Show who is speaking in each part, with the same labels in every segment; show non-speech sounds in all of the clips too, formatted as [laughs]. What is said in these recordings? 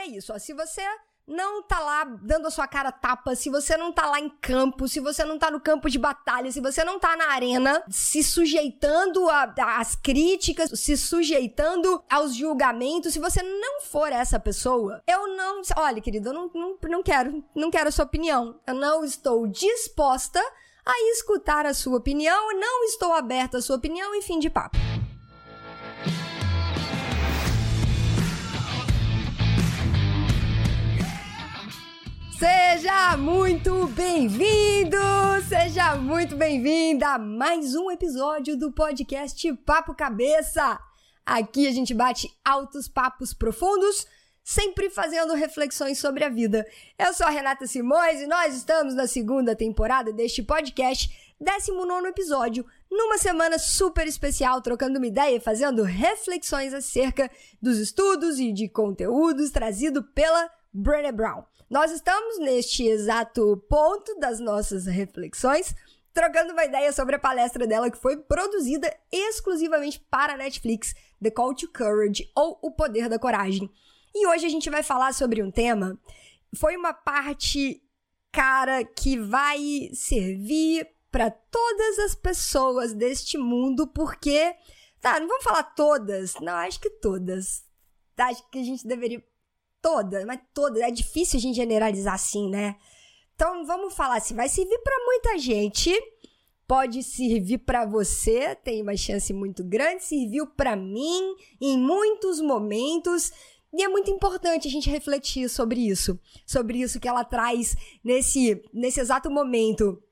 Speaker 1: é isso, ó. Se você não tá lá dando a sua cara tapa, se você não tá lá em campo, se você não tá no campo de batalha, se você não tá na arena se sujeitando às críticas, se sujeitando aos julgamentos, se você não for essa pessoa, eu não. Olha, querido, eu não, não, não quero, não quero a sua opinião. Eu não estou disposta a escutar a sua opinião, não estou aberta à sua opinião e fim de papo. Seja muito bem-vindo, seja muito bem-vinda a mais um episódio do podcast Papo Cabeça. Aqui a gente bate altos papos profundos, sempre fazendo reflexões sobre a vida. Eu sou a Renata Simões e nós estamos na segunda temporada deste podcast, 19 episódio, numa semana super especial, trocando uma ideia e fazendo reflexões acerca dos estudos e de conteúdos trazido pela Brené Brown. Nós estamos neste exato ponto das nossas reflexões, trocando uma ideia sobre a palestra dela que foi produzida exclusivamente para a Netflix, The Call to Courage ou O Poder da Coragem. E hoje a gente vai falar sobre um tema. Foi uma parte, cara, que vai servir para todas as pessoas deste mundo, porque. Tá, não vamos falar todas. Não, acho que todas. Acho que a gente deveria toda, mas toda. É difícil a gente generalizar assim, né? Então vamos falar assim, vai servir para muita gente, pode servir para você, tem uma chance muito grande, serviu para mim em muitos momentos. E é muito importante a gente refletir sobre isso, sobre isso que ela traz nesse, nesse exato momento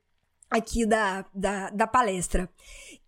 Speaker 1: aqui da, da, da palestra.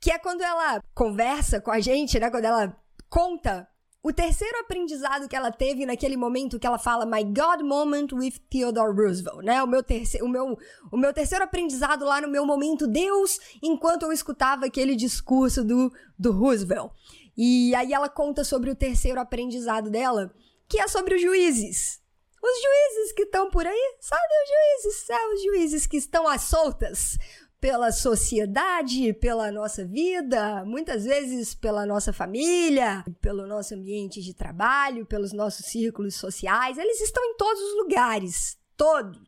Speaker 1: Que é quando ela conversa com a gente, né? Quando ela conta o terceiro aprendizado que ela teve naquele momento que ela fala My God Moment with Theodore Roosevelt, né? O meu, terceiro, o, meu, o meu terceiro aprendizado lá no meu momento Deus, enquanto eu escutava aquele discurso do, do Roosevelt. E aí ela conta sobre o terceiro aprendizado dela, que é sobre os juízes. Os juízes que estão por aí, sabe? Os juízes, é, os juízes que estão às soltas pela sociedade, pela nossa vida, muitas vezes pela nossa família, pelo nosso ambiente de trabalho, pelos nossos círculos sociais. Eles estão em todos os lugares. Todos.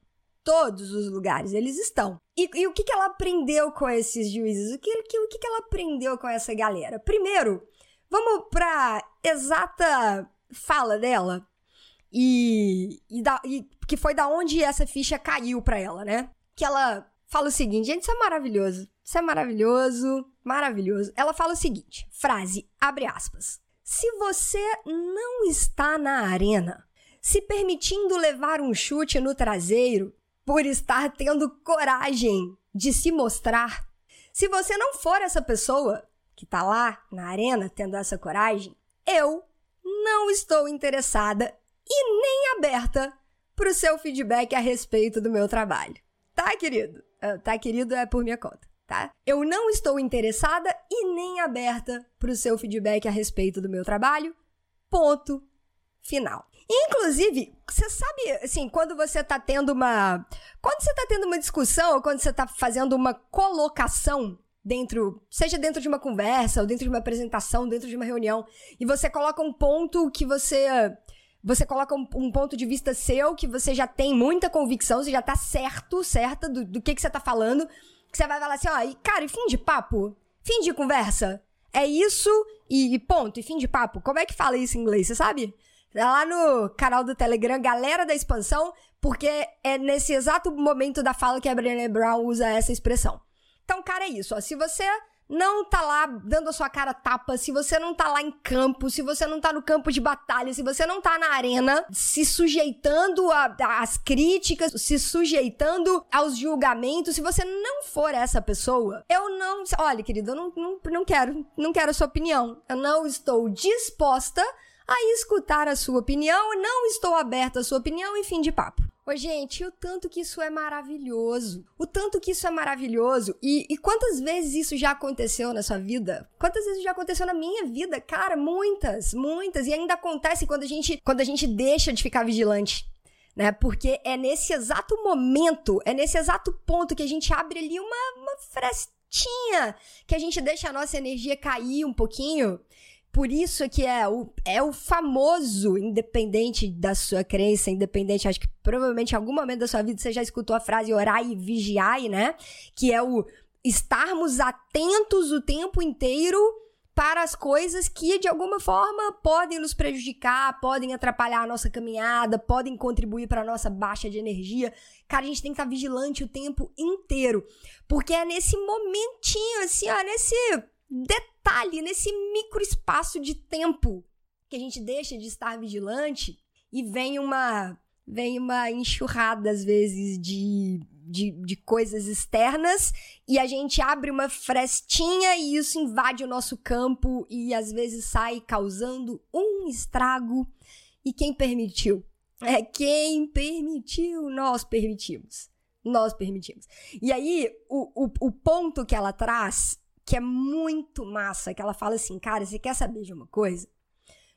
Speaker 1: Todos os lugares eles estão. E, e o que, que ela aprendeu com esses juízes? O que, que, o que, que ela aprendeu com essa galera? Primeiro, vamos para exata fala dela e, e, da, e que foi da onde essa ficha caiu para ela, né? Que ela fala o seguinte, gente, isso é maravilhoso. Isso é maravilhoso, maravilhoso. Ela fala o seguinte, frase, abre aspas. Se você não está na arena, se permitindo levar um chute no traseiro por estar tendo coragem de se mostrar, se você não for essa pessoa que tá lá na arena tendo essa coragem, eu não estou interessada e nem aberta para o seu feedback a respeito do meu trabalho. Tá, querido? Uh, tá, querido, é por minha conta, tá? Eu não estou interessada e nem aberta para o seu feedback a respeito do meu trabalho. Ponto final. Inclusive, você sabe, assim, quando você tá tendo uma. Quando você tá tendo uma discussão ou quando você tá fazendo uma colocação dentro, seja dentro de uma conversa ou dentro de uma apresentação, dentro de uma reunião, e você coloca um ponto que você você coloca um, um, ponto de vista seu que você já tem muita convicção, você já tá certo, certa do, do que, que você tá falando, que você vai falar assim, ó, e, cara, e fim de papo? Fim de conversa? É isso e, e ponto, e fim de papo. Como é que fala isso em inglês, você sabe? Tá lá no canal do Telegram, Galera da Expansão, porque é nesse exato momento da fala que a Brené Brown usa essa expressão. Então, cara, é isso, ó. Se você não tá lá dando a sua cara tapa, se você não tá lá em campo, se você não tá no campo de batalha, se você não tá na arena se sujeitando às críticas, se sujeitando aos julgamentos, se você não for essa pessoa, eu não. Olha, querido, eu não, não, não quero, não quero a sua opinião. Eu não estou disposta a escutar a sua opinião, não estou aberta à sua opinião e fim de papo. Ô, gente, o tanto que isso é maravilhoso. O tanto que isso é maravilhoso. E, e quantas vezes isso já aconteceu na sua vida? Quantas vezes já aconteceu na minha vida? Cara, muitas, muitas. E ainda acontece quando a gente, quando a gente deixa de ficar vigilante. Né? Porque é nesse exato momento, é nesse exato ponto que a gente abre ali uma, uma frestinha, que a gente deixa a nossa energia cair um pouquinho Por isso que é o, é o famoso, independente da sua crença, independente, acho que provavelmente em algum momento da sua vida você já escutou a frase orar e vigiar, né? Que é o estarmos atentos o tempo inteiro para as coisas que de alguma forma podem nos prejudicar, podem atrapalhar a nossa caminhada, podem contribuir para a nossa baixa de energia. Cara, a gente tem que estar vigilante o tempo inteiro, porque é nesse momentinho assim, ó, nesse detalhe, nesse micro espaço de tempo que a gente deixa de estar vigilante e vem uma vem uma enxurrada às vezes de, de, de, coisas externas e a gente abre uma frestinha e isso invade o nosso campo e às vezes sai causando um estrago. E quem permitiu? É quem permitiu, nós permitimos. Nós permitimos. E aí, o, o, o ponto que ela traz que é muito massa, que ela fala assim, cara, você quer saber de uma coisa?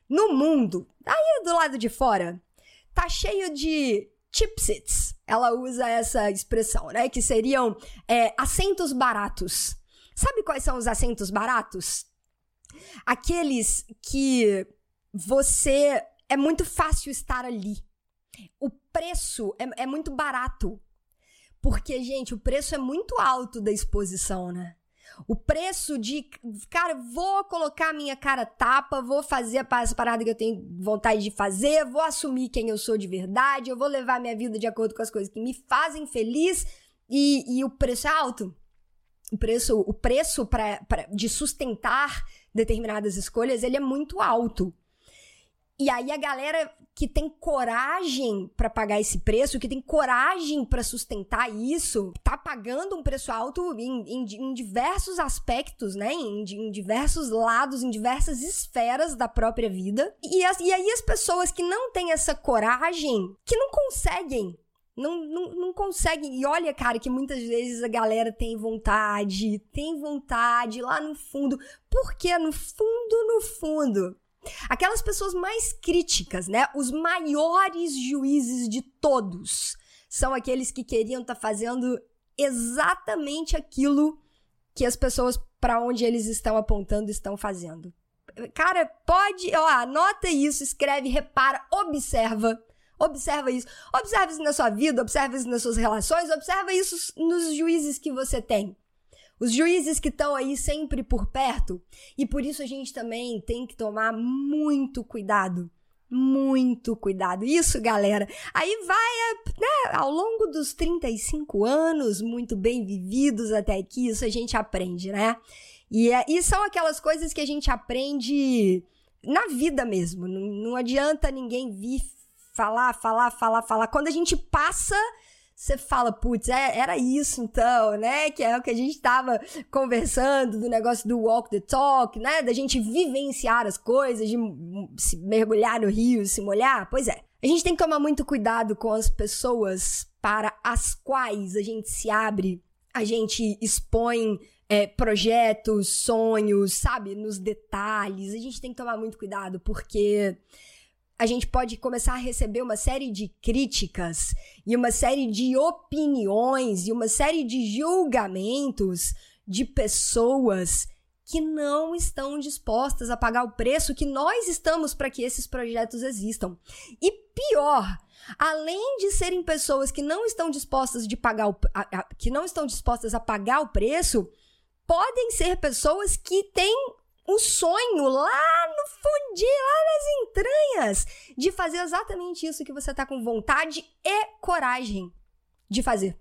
Speaker 1: No mundo, aí do lado de fora, tá cheio de chipsets. Ela usa essa expressão, né? Que seriam é, assentos baratos. Sabe quais são os assentos baratos? Aqueles que você é muito fácil estar ali. O preço é, é muito barato. Porque, gente, o preço é muito alto da exposição, né? O preço de, cara, vou colocar minha cara tapa, vou fazer as paradas que eu tenho vontade de fazer, vou assumir quem eu sou de verdade, eu vou levar minha vida de acordo com as coisas que me fazem feliz e, e o preço é alto. O preço, o preço pra, pra, de sustentar determinadas escolhas, ele é muito alto. E aí a galera que tem coragem para pagar esse preço, que tem coragem para sustentar isso, tá pagando um preço alto em, em, em diversos aspectos, né? Em, em, diversos lados, em diversas esferas da própria vida. E, as, e aí as pessoas que não têm essa coragem, que não conseguem não, não, não conseguem. E olha, cara, que muitas vezes a galera tem vontade, tem vontade lá no fundo. Porque no fundo, no fundo, Aquelas pessoas mais críticas, né? Os maiores juízes de todos são aqueles que queriam estar tá fazendo exatamente aquilo que as pessoas para onde eles estão apontando estão fazendo. Cara, pode, ó, anota isso, escreve, repara, observa. Observa isso. Observa isso na sua vida, observa isso nas suas relações, observa isso nos juízes que você tem. Os juízes que estão aí sempre por perto, e por isso a gente também tem que tomar muito cuidado. Muito cuidado. Isso, galera. Aí vai, né, ao longo dos 35 anos, muito bem vividos até aqui, isso a gente aprende, né? E, é, e são aquelas coisas que a gente aprende na vida mesmo. Não, não adianta ninguém vir falar, falar, falar, falar. Quando a gente passa você fala, putz, é, era isso então, né? Que é o que a gente estava conversando do negócio do walk the talk, né? Da gente vivenciar as coisas, de se mergulhar no rio, se molhar. Pois é. A gente tem que tomar muito cuidado com as pessoas para as quais a gente se abre, a gente expõe é, projetos, sonhos, sabe? Nos detalhes. A gente tem que tomar muito cuidado, porque a gente pode começar a receber uma série de críticas e uma série de opiniões e uma série de julgamentos de pessoas que não estão dispostas a pagar o preço que nós estamos para que esses projetos existam. E pior, além de serem pessoas que não estão dispostas de pagar o, a, a, que não estão dispostas a pagar o preço, podem ser pessoas que têm um sonho lá no fundinho, lá nas entranhas, de fazer exatamente isso que você tá com vontade e coragem de fazer.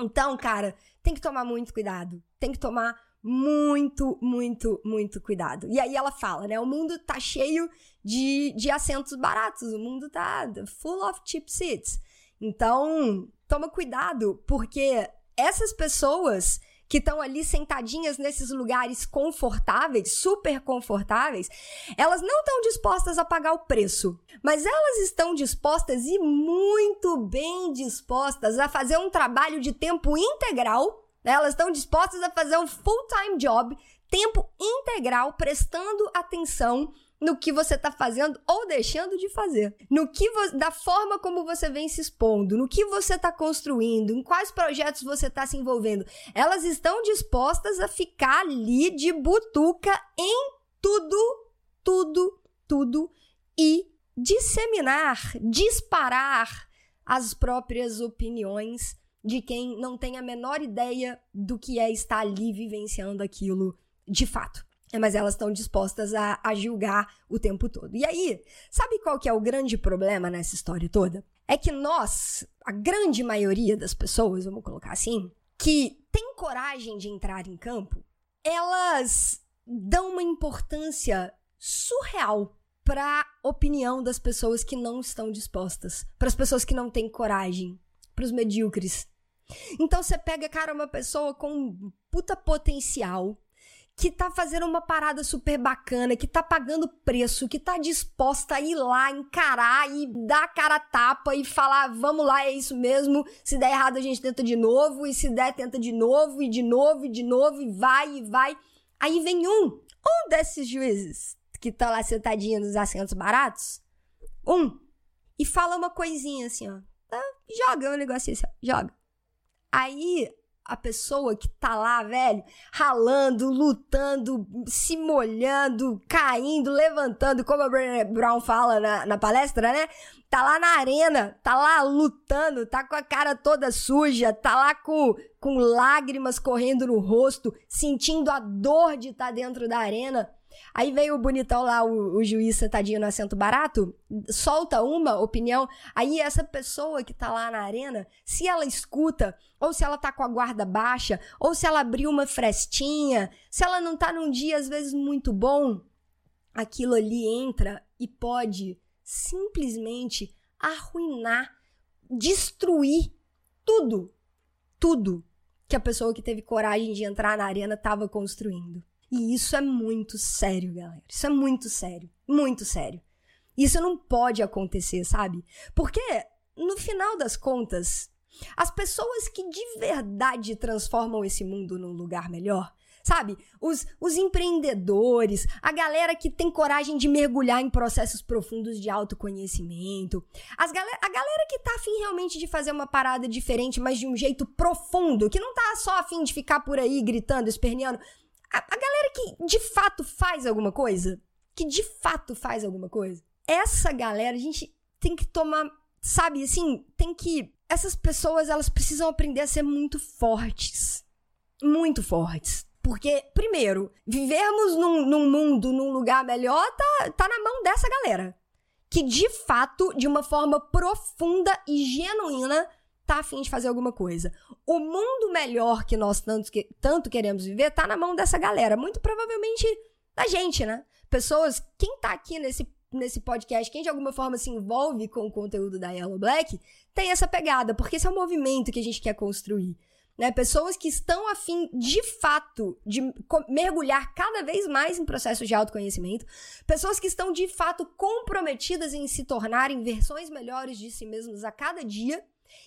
Speaker 1: Então, cara, tem que tomar muito cuidado. Tem que tomar muito, muito, muito cuidado. E aí ela fala, né? O mundo tá cheio de, de assentos baratos, o mundo tá full of cheap seats. Então, toma cuidado, porque essas pessoas que estão ali sentadinhas nesses lugares confortáveis, super confortáveis, elas não estão dispostas a pagar o preço, mas elas estão dispostas e muito bem dispostas a fazer um trabalho de tempo integral. Né? Elas estão dispostas a fazer um full-time job, tempo integral, prestando atenção no que você está fazendo ou deixando de fazer, no que da forma como você vem se expondo, no que você está construindo, em quais projetos você está se envolvendo. Elas estão dispostas a ficar ali de butuca em tudo tudo, tudo e disseminar, disparar as próprias opiniões de quem não tem a menor ideia do que é estar ali vivenciando aquilo de fato. Mas elas estão dispostas a, a julgar o tempo todo. E aí, sabe qual que é o grande problema nessa história toda? É que nós, a grande maioria das pessoas, vamos colocar assim, que tem coragem de entrar em campo, elas dão uma importância surreal para opinião das pessoas que não estão dispostas, para as pessoas que não têm coragem, para os medíocres. Então você pega, cara, uma pessoa com puta potencial, que tá fazendo uma parada super bacana, que tá pagando preço, que tá disposta a ir lá, encarar e dar a cara a tapa e falar, vamos lá, é isso mesmo. Se der errado, a gente tenta de novo, e se der, tenta de novo, e de novo, e de novo, e vai, e vai. Aí vem um, um desses juízes que tá lá sentadinho nos assentos baratos, um, e fala uma coisinha assim, ó. Tá, joga um negocinho assim, ó, joga. Aí a pessoa que tá lá, velho, ralando, lutando, se molhando, caindo, levantando, como a Brené Brown fala na, na palestra, né? Tá lá na arena, tá lá lutando, tá com a cara toda suja, tá lá com, com lágrimas correndo no rosto, sentindo a dor de estar tá dentro da arena. Aí veio o bonitão lá, o, o juiz sentadinho no assento barato, solta uma opinião. Aí essa pessoa que tá lá na arena, se ela escuta, ou se ela tá com a guarda baixa, ou se ela abriu uma frestinha, se ela não tá num dia às vezes muito bom, aquilo ali entra e pode simplesmente arruinar, destruir tudo, tudo que a pessoa que teve coragem de entrar na arena estava construindo. E isso é muito sério, galera. Isso é muito sério. Muito sério. Isso não pode acontecer, sabe? Porque, no final das contas, as pessoas que de verdade transformam esse mundo num lugar melhor, sabe? Os, os empreendedores, a galera que tem coragem de mergulhar em processos profundos de autoconhecimento, as galera, a galera que tá afim realmente de fazer uma parada diferente, mas de um jeito profundo, que não tá só afim de ficar por aí gritando, esperneando. A, a galera que de fato faz alguma coisa, que de fato faz alguma coisa, essa galera a gente tem que tomar, sabe, assim, tem que. Essas pessoas, elas precisam aprender a ser muito fortes. Muito fortes. Porque, primeiro, vivermos num, num mundo, num lugar melhor, tá, tá na mão dessa galera. Que, de fato, de uma forma profunda e genuína, tá afim de fazer alguma coisa. O mundo melhor que nós tanto, que, tanto queremos viver tá na mão dessa galera. Muito provavelmente da gente, né? Pessoas, quem tá aqui nesse, nesse podcast, quem de alguma forma se envolve com o conteúdo da Yellow Black, tem essa pegada, porque esse é o movimento que a gente quer construir. Né? Pessoas que estão afim, de fato, de mergulhar cada vez mais em processos de autoconhecimento. Pessoas que estão, de fato, comprometidas em se tornarem versões melhores de si mesmos a cada dia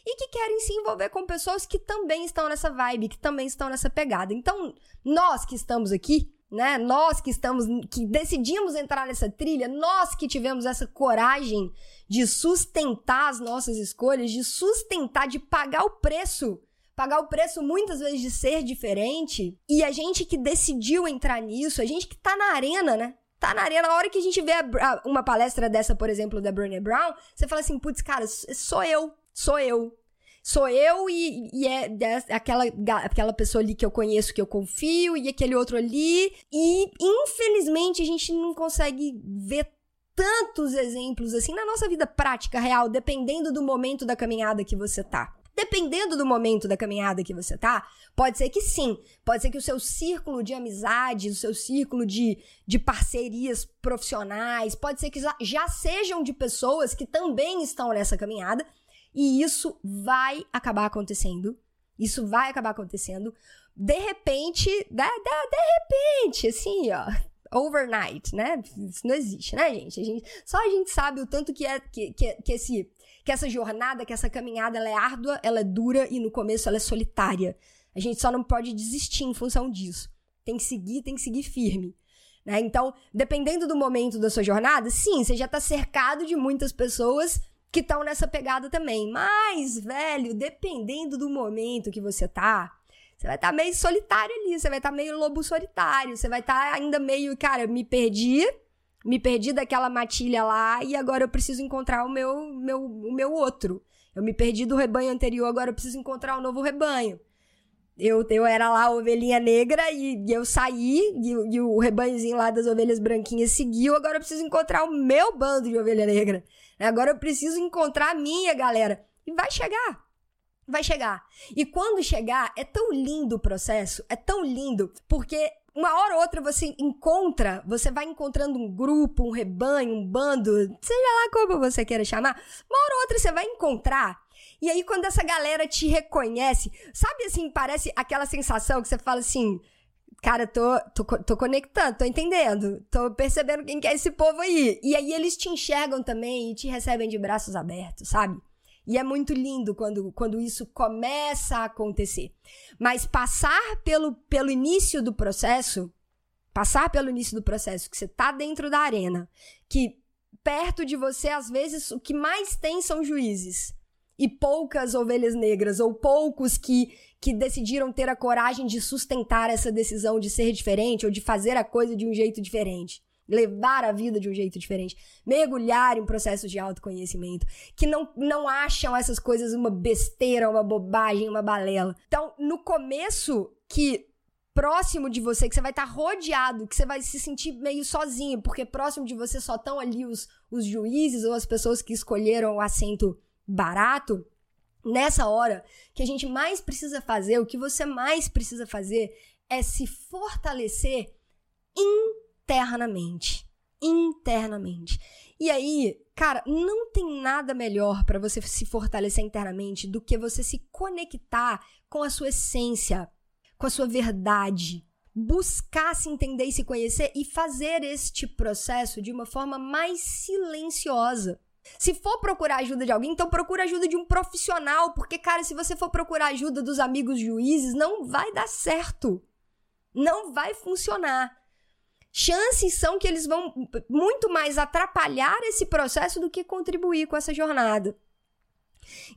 Speaker 1: e que querem se envolver com pessoas que também estão nessa vibe, que também estão nessa pegada. Então, nós que estamos aqui, né? Nós que estamos, que decidimos entrar nessa trilha, nós que tivemos essa coragem de sustentar as nossas escolhas, de sustentar, de pagar o preço, pagar o preço muitas vezes de ser diferente, e a gente que decidiu entrar nisso, a gente que tá na arena, né? Tá na arena, a hora que a gente vê a, a, uma palestra dessa, por exemplo, da Brené Brown, você fala assim, putz, cara, sou eu, sou eu. Sou eu e, e é, aquela, aquela pessoa ali que eu conheço, que eu confio, e aquele outro ali. E, infelizmente, a gente não consegue ver tantos exemplos assim na nossa vida prática, real, dependendo do momento da caminhada que você tá. Dependendo do momento da caminhada que você tá, pode ser que sim. Pode ser que o seu círculo de amizades, o seu círculo de, de parcerias profissionais, pode ser que já sejam de pessoas que também estão nessa caminhada e isso vai acabar acontecendo. Isso vai acabar acontecendo. De repente, de, de, de repente, assim, ó, overnight, né? Isso não existe, né, gente? A gente? Só a gente sabe o tanto que é que, que, que, esse, que essa jornada, que essa caminhada, ela é árdua, ela é dura e no começo ela é solitária. A gente só não pode desistir em função disso. Tem que seguir, tem que seguir firme. Né? Então, dependendo do momento da sua jornada, sim, você já está cercado de muitas pessoas que estão nessa pegada também. Mas, velho, dependendo do momento que você tá, você vai estar tá meio solitário ali, você vai estar tá meio lobo solitário, você vai estar tá ainda meio, cara, me perdi, Me perdi daquela matilha lá e agora eu preciso encontrar o meu, meu, o meu outro. Eu me perdi do rebanho anterior, agora eu preciso encontrar um novo rebanho. Eu, eu era lá a ovelhinha negra e, e eu saí, e, e, o rebanhozinho lá das ovelhas branquinhas seguiu. Agora eu preciso encontrar o meu bando de ovelha negra. Agora eu preciso encontrar a minha galera. E vai chegar. Vai chegar. E quando chegar, é tão lindo o processo, é tão lindo, porque uma hora ou outra você encontra, você vai encontrando um grupo, um rebanho, um bando, seja lá como você queira chamar, uma hora ou outra você vai encontrar. E aí, quando essa galera te reconhece, sabe assim, parece aquela sensação que você fala assim. Cara, tô, tô, tô conectando, tô entendendo, tô percebendo quem que é esse povo aí. E aí eles te enxergam também e te recebem de braços abertos, sabe? E é muito lindo quando, quando isso começa a acontecer. Mas passar pelo, pelo início do processo, passar pelo início do processo, que você tá dentro da arena, que perto de você, às vezes, o que mais tem são juízes. E poucas ovelhas negras, ou poucos que, que decidiram ter a coragem de sustentar essa decisão de ser diferente ou de fazer a coisa de um jeito diferente levar a vida de um jeito diferente, mergulhar em processos de autoconhecimento, que não, não acham essas coisas uma besteira, uma bobagem, uma balela. Então, no começo, que próximo de você, que você vai estar tá rodeado, que você vai se sentir meio sozinho, porque próximo de você só estão ali os, os juízes ou as pessoas que escolheram o assento barato. Nessa hora, que a gente mais precisa fazer, o que você mais precisa fazer é se fortalecer internamente. Internamente. E aí, cara, não tem nada melhor para você se fortalecer internamente do que você se conectar com a sua essência, com a sua verdade. Buscar se entender e se conhecer e fazer este processo de uma forma mais silenciosa. Se for procurar ajuda de alguém, então procura ajuda de um profissional, porque, cara, se você for procurar ajuda dos amigos juízes, não vai dar certo. Não vai funcionar chances são que eles vão muito mais atrapalhar esse processo do que contribuir com essa jornada.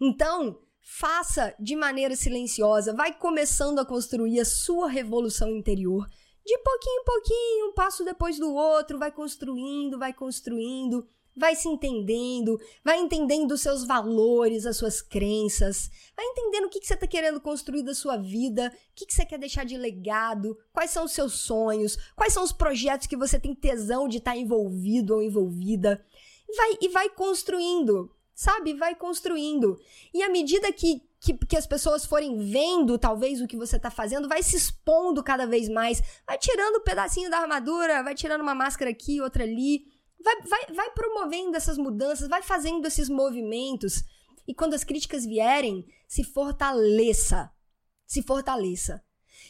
Speaker 1: Então, faça de maneira silenciosa, vai começando a construir a sua revolução interior. De pouquinho em pouquinho, um passo depois do outro, vai construindo, vai construindo vai se entendendo, vai entendendo os seus valores, as suas crenças, vai entendendo o que, que você está querendo construir da sua vida, o que, que você quer deixar de legado, quais são os seus sonhos, quais são os projetos que você tem tesão de estar tá envolvido ou envolvida. E vai, e vai construindo, sabe? Vai construindo. E à medida que, que, que, as pessoas forem vendo, talvez, o que você está fazendo, vai se expondo cada vez mais, vai tirando um pedacinho da armadura, vai tirando uma máscara aqui, outra ali vai, vai, vai promovendo essas mudanças, vai fazendo esses movimentos. E quando as críticas vierem, se fortaleça. Se fortaleça.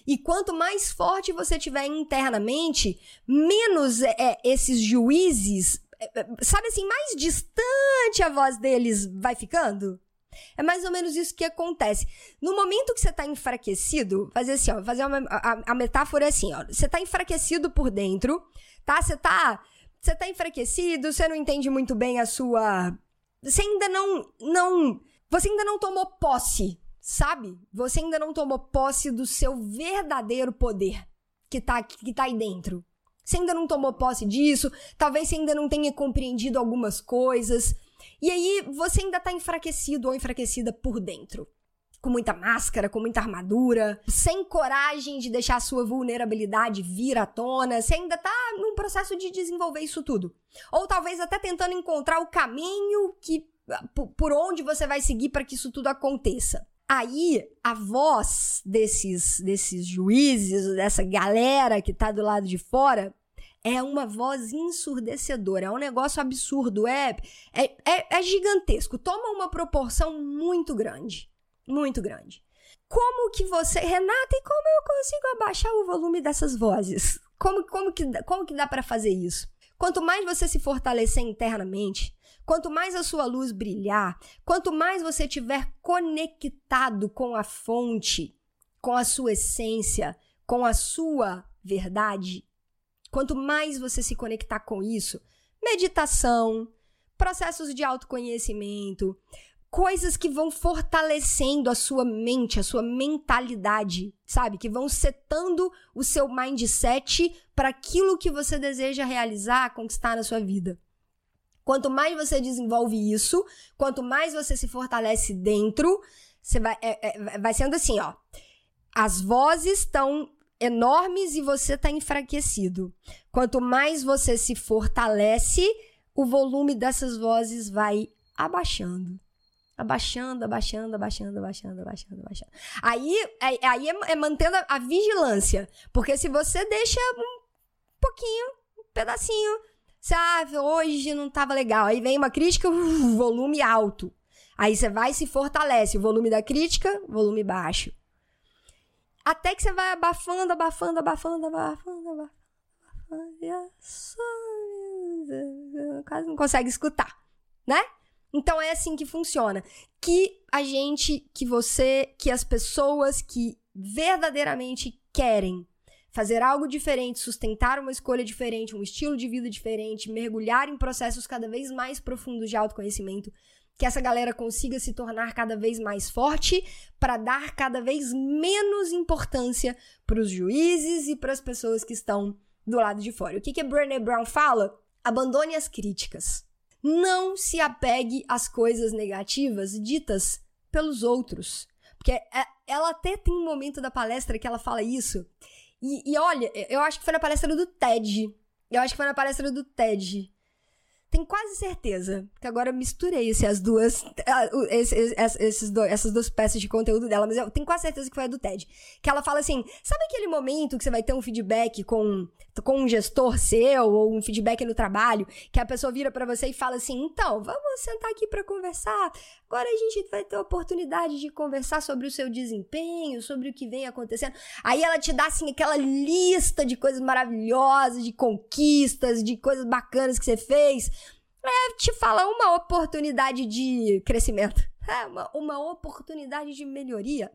Speaker 1: E quanto mais forte você tiver internamente, menos é, é esses juízes, é, é, sabe assim, mais distante a voz deles vai ficando. É mais ou menos isso que acontece. No momento que você está enfraquecido, fazer assim, ó, fazer uma, a, a metáfora é assim, ó, você está enfraquecido por dentro, tá? Você está você tá enfraquecido, você não entende muito bem a sua. Você ainda não. não você ainda não tomou posse, sabe? Você ainda não tomou posse do seu verdadeiro poder que tá, que tá aí dentro. Você ainda não tomou posse disso, talvez você ainda não tenha compreendido algumas coisas. E aí você ainda tá enfraquecido ou enfraquecida por dentro com muita máscara, com muita armadura, sem coragem de deixar a sua vulnerabilidade vir à tona, você ainda tá num processo de desenvolver isso tudo. Ou talvez até tentando encontrar o caminho que por onde você vai seguir para que isso tudo aconteça. Aí, a voz desses, desses juízes, dessa galera que tá do lado de fora, é uma voz ensurdecedora, é um negócio absurdo, é, é, é, é gigantesco, toma uma proporção muito grande muito grande. Como que você, Renata, e como eu consigo abaixar o volume dessas vozes? Como, como, que, como que dá para fazer isso? Quanto mais você se fortalecer internamente, quanto mais a sua luz brilhar, quanto mais você estiver conectado com a fonte, com a sua essência, com a sua verdade, quanto mais você se conectar com isso, meditação, processos de autoconhecimento, coisas que vão fortalecendo a sua mente, a sua mentalidade, sabe? Que vão setando o seu mindset para aquilo que você deseja realizar, conquistar na sua vida. Quanto mais você desenvolve isso, quanto mais você se fortalece dentro, você vai, é, é, vai sendo assim, ó. As vozes estão enormes e você está enfraquecido. Quanto mais você se fortalece, o volume dessas vozes vai abaixando. Abaixando, abaixando, abaixando, abaixando, abaixando, abaixando. Aí, é, aí é, é mantendo a, a, vigilância. Porque se você deixa um pouquinho, um pedacinho, você, ah, hoje não tava legal. Aí vem uma crítica, volume alto. Aí você vai e se fortalece. O volume da crítica, volume baixo. Até que você vai abafando, abafando, abafando, abafando, abafando. e quase não consegue escutar, né? Então é assim que funciona. Que a gente, que você, que as pessoas que verdadeiramente querem fazer algo diferente, sustentar uma escolha diferente, um estilo de vida diferente, mergulhar em processos cada vez mais profundos de autoconhecimento, que essa galera consiga se tornar cada vez mais forte para dar cada vez menos importância para os juízes e para as pessoas que estão do lado de fora. O que que a Brené Brown fala? Abandone as críticas. Não se apegue às coisas negativas ditas pelos outros. Porque é, ela até tem um momento da palestra que ela fala isso. E, e olha, eu acho que foi na palestra do TED. Eu acho que foi na palestra do TED tenho quase certeza que agora eu misturei essas duas, esses, esses essas duas peças de conteúdo dela, mas eu tenho quase certeza que foi a do TED. Que ela fala assim: sabe aquele momento que você vai ter um feedback com, com um gestor seu ou um feedback no trabalho, que a pessoa vira para você e fala assim: então, vamos sentar aqui para conversar. Agora a gente vai ter a oportunidade de conversar sobre o seu desempenho, sobre o que vem acontecendo. Aí ela te dá assim aquela lista de coisas maravilhosas, de conquistas, de coisas bacanas que você fez é, te fala uma oportunidade de crescimento, [laughs] é, uma, uma oportunidade de melhoria.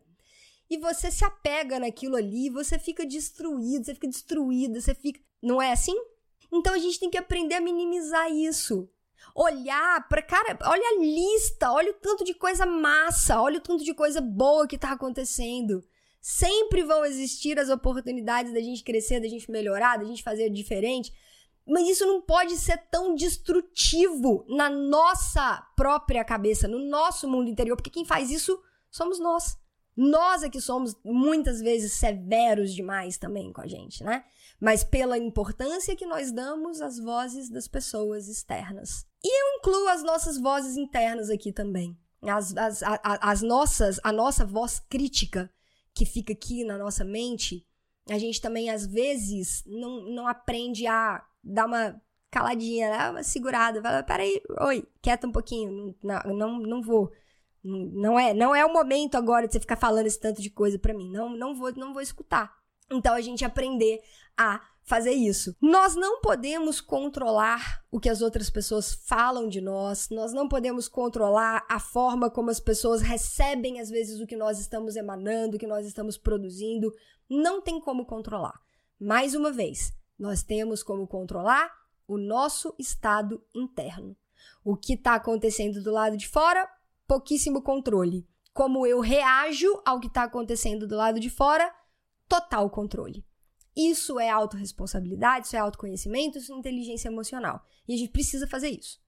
Speaker 1: E você se apega naquilo ali, você fica destruído, você fica destruída, você fica. Não é assim? Então a gente tem que aprender a minimizar isso. Olhar para cara, olha a lista, olha o tanto de coisa massa, olha o tanto de coisa boa que tá acontecendo. Sempre vão existir as oportunidades da gente crescer, da gente melhorar, da gente fazer diferente. Mas isso não pode ser tão destrutivo na nossa própria cabeça, no nosso mundo interior, porque quem faz isso somos nós. Nós é que somos muitas vezes severos demais também com a gente, né? Mas pela importância que nós damos às vozes das pessoas externas. E eu incluo as nossas vozes internas aqui também. As, as, as, as nossas, a nossa voz crítica que fica aqui na nossa mente, a gente também às vezes não, não aprende a dá uma caladinha, dá uma segurada, fala, peraí, oi, quieta um pouquinho, não, não, não vou. Não é, não é o momento agora de você ficar falando esse tanto de coisa para mim. Não, não vou, não vou escutar. Então a gente aprender a fazer isso. Nós não podemos controlar o que as outras pessoas falam de nós, nós não podemos controlar a forma como as pessoas recebem às vezes o que nós estamos emanando, o que nós estamos produzindo, não tem como controlar. Mais uma vez, nós temos como controlar o nosso estado interno. O que está acontecendo do lado de fora, pouquíssimo controle. Como eu reajo ao que está acontecendo do lado de fora, total controle. Isso é autorresponsabilidade, isso é autoconhecimento, isso é inteligência emocional. E a gente precisa fazer isso.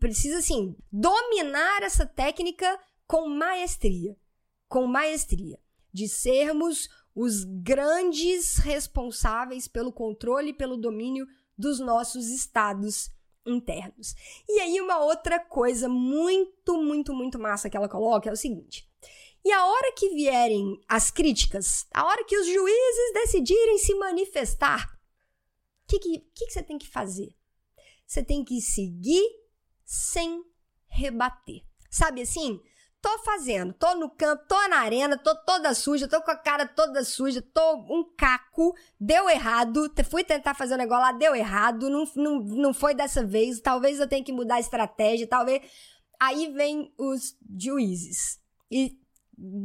Speaker 1: Precisa, assim, dominar essa técnica com maestria. Com maestria. De sermos os grandes responsáveis pelo controle e pelo domínio dos nossos estados internos. E aí, uma outra coisa muito, muito, muito massa que ela coloca é o seguinte. E a hora que vierem as críticas, a hora que os juízes decidirem se manifestar, o que, que, que, que você tem que fazer? Você tem que seguir sem rebater. Sabe assim? tô fazendo, tô no campo, tô na arena, tô toda suja, tô com a cara toda suja, tô um caco, deu errado, fui tentar fazer um negócio lá, deu errado, não, não, não foi dessa vez, talvez eu tenha que mudar a estratégia, talvez. Aí vem os juízes e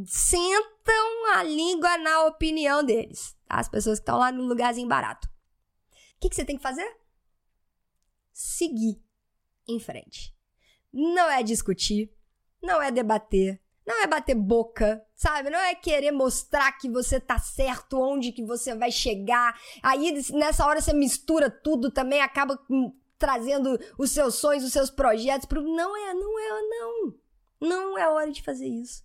Speaker 1: sentam a língua na opinião deles, tá? as pessoas que estão lá no lugarzinho barato. O que, que você tem que fazer? Seguir em frente. Não é discutir, não é debater, não é bater boca, sabe? Não é querer mostrar que você tá certo, onde que você vai chegar. Aí nessa hora você mistura tudo também, acaba trazendo os seus sonhos, os seus projetos pro não é, não é, não. Não é hora de fazer isso.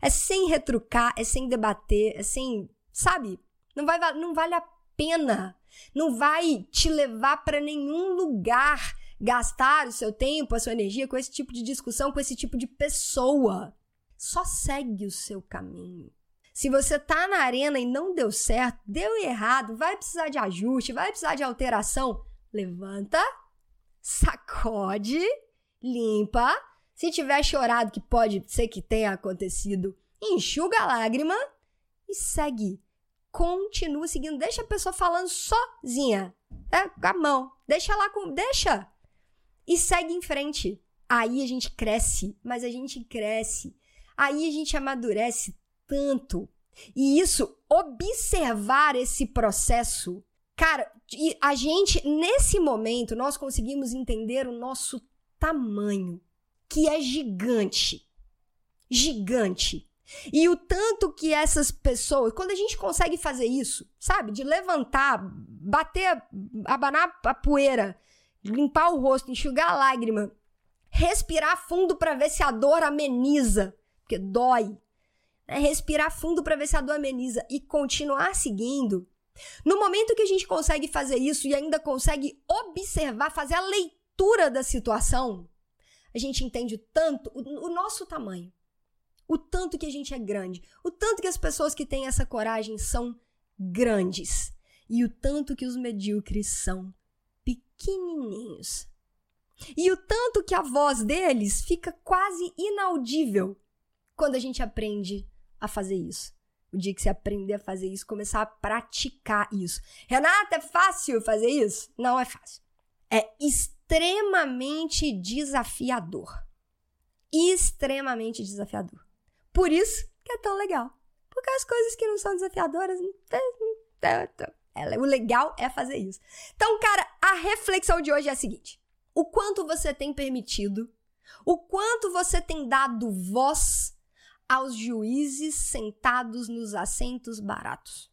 Speaker 1: É sem retrucar, é sem debater, é sem, sabe? Não vai não vale a pena. Não vai te levar para nenhum lugar gastar o seu tempo, a sua energia com esse tipo de discussão, com esse tipo de pessoa. Só segue o seu caminho. Se você tá na arena e não deu certo, deu errado, vai precisar de ajuste, vai precisar de alteração, levanta, sacode, limpa. Se tiver chorado, que pode ser que tenha acontecido, enxuga a lágrima e segue. Continua seguindo, deixa a pessoa falando sozinha, é, com a mão, deixa lá com, deixa e segue em frente. Aí a gente cresce, mas a gente cresce Aí a gente amadurece tanto. E isso, observar esse processo, cara, a gente, nesse momento, nós conseguimos entender o nosso tamanho, que é gigante. Gigante. E o tanto que essas pessoas, quando a gente consegue fazer isso, sabe? De levantar, bater, abanar a poeira, limpar o rosto, enxugar a lágrima, respirar fundo para ver se a dor ameniza porque dói. É respirar fundo para ver se a dor ameniza e continuar seguindo. No momento que a gente consegue fazer isso e ainda consegue observar, fazer a leitura da situação, a gente entende tanto o, o nosso tamanho, o tanto que a gente é grande, o tanto que as pessoas que têm essa coragem são grandes e o tanto que os medíocres são pequenininhos. E o tanto que a voz deles fica quase inaudível quando a gente aprende a fazer isso. O dia que você aprender a fazer isso, começar a praticar isso. Renata, é fácil fazer isso? Não é fácil. É extremamente desafiador. Extremamente desafiador. Por isso que é tão legal. Porque as coisas que não são desafiadoras. O legal é fazer isso. Então, cara, a reflexão de hoje é a seguinte: o quanto você tem permitido, o quanto você tem dado voz aos juízes sentados nos assentos baratos.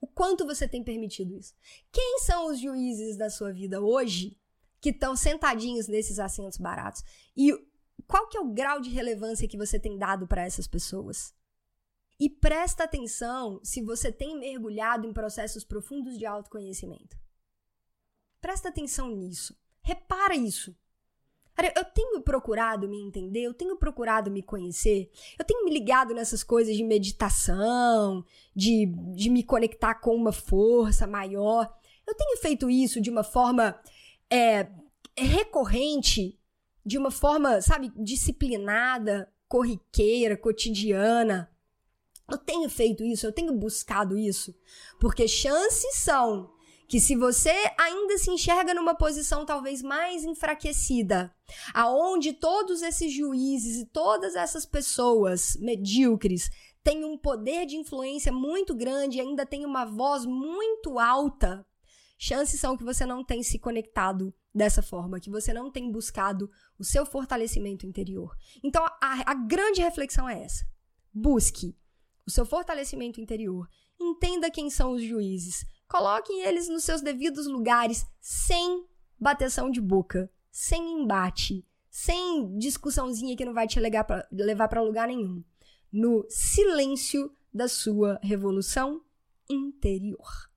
Speaker 1: O quanto você tem permitido isso? Quem são os juízes da sua vida hoje que estão sentadinhos nesses assentos baratos? E qual que é o grau de relevância que você tem dado para essas pessoas? E presta atenção se você tem mergulhado em processos profundos de autoconhecimento. Presta atenção nisso. Repara isso. Eu tenho procurado me entender, eu tenho procurado me conhecer, eu tenho me ligado nessas coisas de meditação, de, de me conectar com uma força maior. Eu tenho feito isso de uma forma é, recorrente, de uma forma, sabe, disciplinada, corriqueira, cotidiana. Eu tenho feito isso, eu tenho buscado isso, porque chances são que se você ainda se enxerga numa posição talvez mais enfraquecida, aonde todos esses juízes e todas essas pessoas medíocres têm um poder de influência muito grande e ainda têm uma voz muito alta, chances são que você não tem se conectado dessa forma, que você não tem buscado o seu fortalecimento interior. Então, a, a grande reflexão é essa. Busque o seu fortalecimento interior. Entenda quem são os juízes. Coloquem eles nos seus devidos lugares, sem bateção de boca, sem embate, sem discussãozinha que não vai te levar para lugar nenhum. No silêncio da sua revolução interior.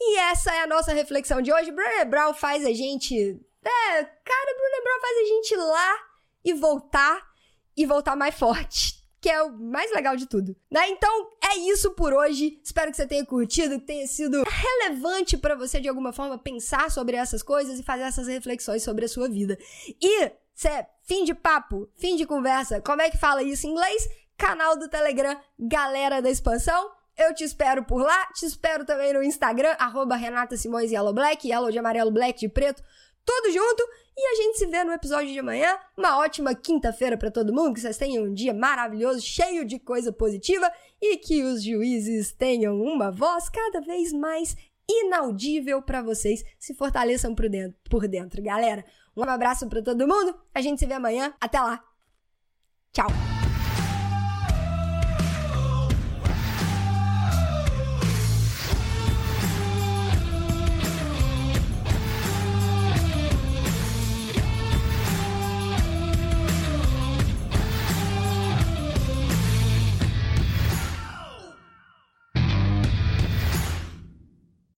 Speaker 1: E essa é a nossa reflexão de hoje. Brené Brown faz a gente. É, cara, Brené Brown faz a gente ir lá e voltar e voltar mais forte que é o mais legal de tudo, né? Então, é isso por hoje. Espero que você tenha curtido, que tenha sido relevante para você de alguma forma pensar sobre essas coisas e fazer essas reflexões sobre a sua vida. E, cê, fim de papo, fim de conversa. Como é que fala isso em inglês? Canal do Telegram, Galera da Expansão. Eu te espero por lá, te espero também no Instagram, arroba Renata Simões Yellow Black, Yellow de amarelo, Black de preto, tudo junto. E a gente se vê no episódio de amanhã. Uma ótima quinta-feira para todo mundo, que vocês tenham um dia maravilhoso, cheio de coisa positiva e que os juízes tenham uma voz cada vez mais inaudível para vocês. Se fortaleçam por dentro, por dentro, galera. Um abraço para todo mundo. A gente se vê amanhã. Até lá. Tchau!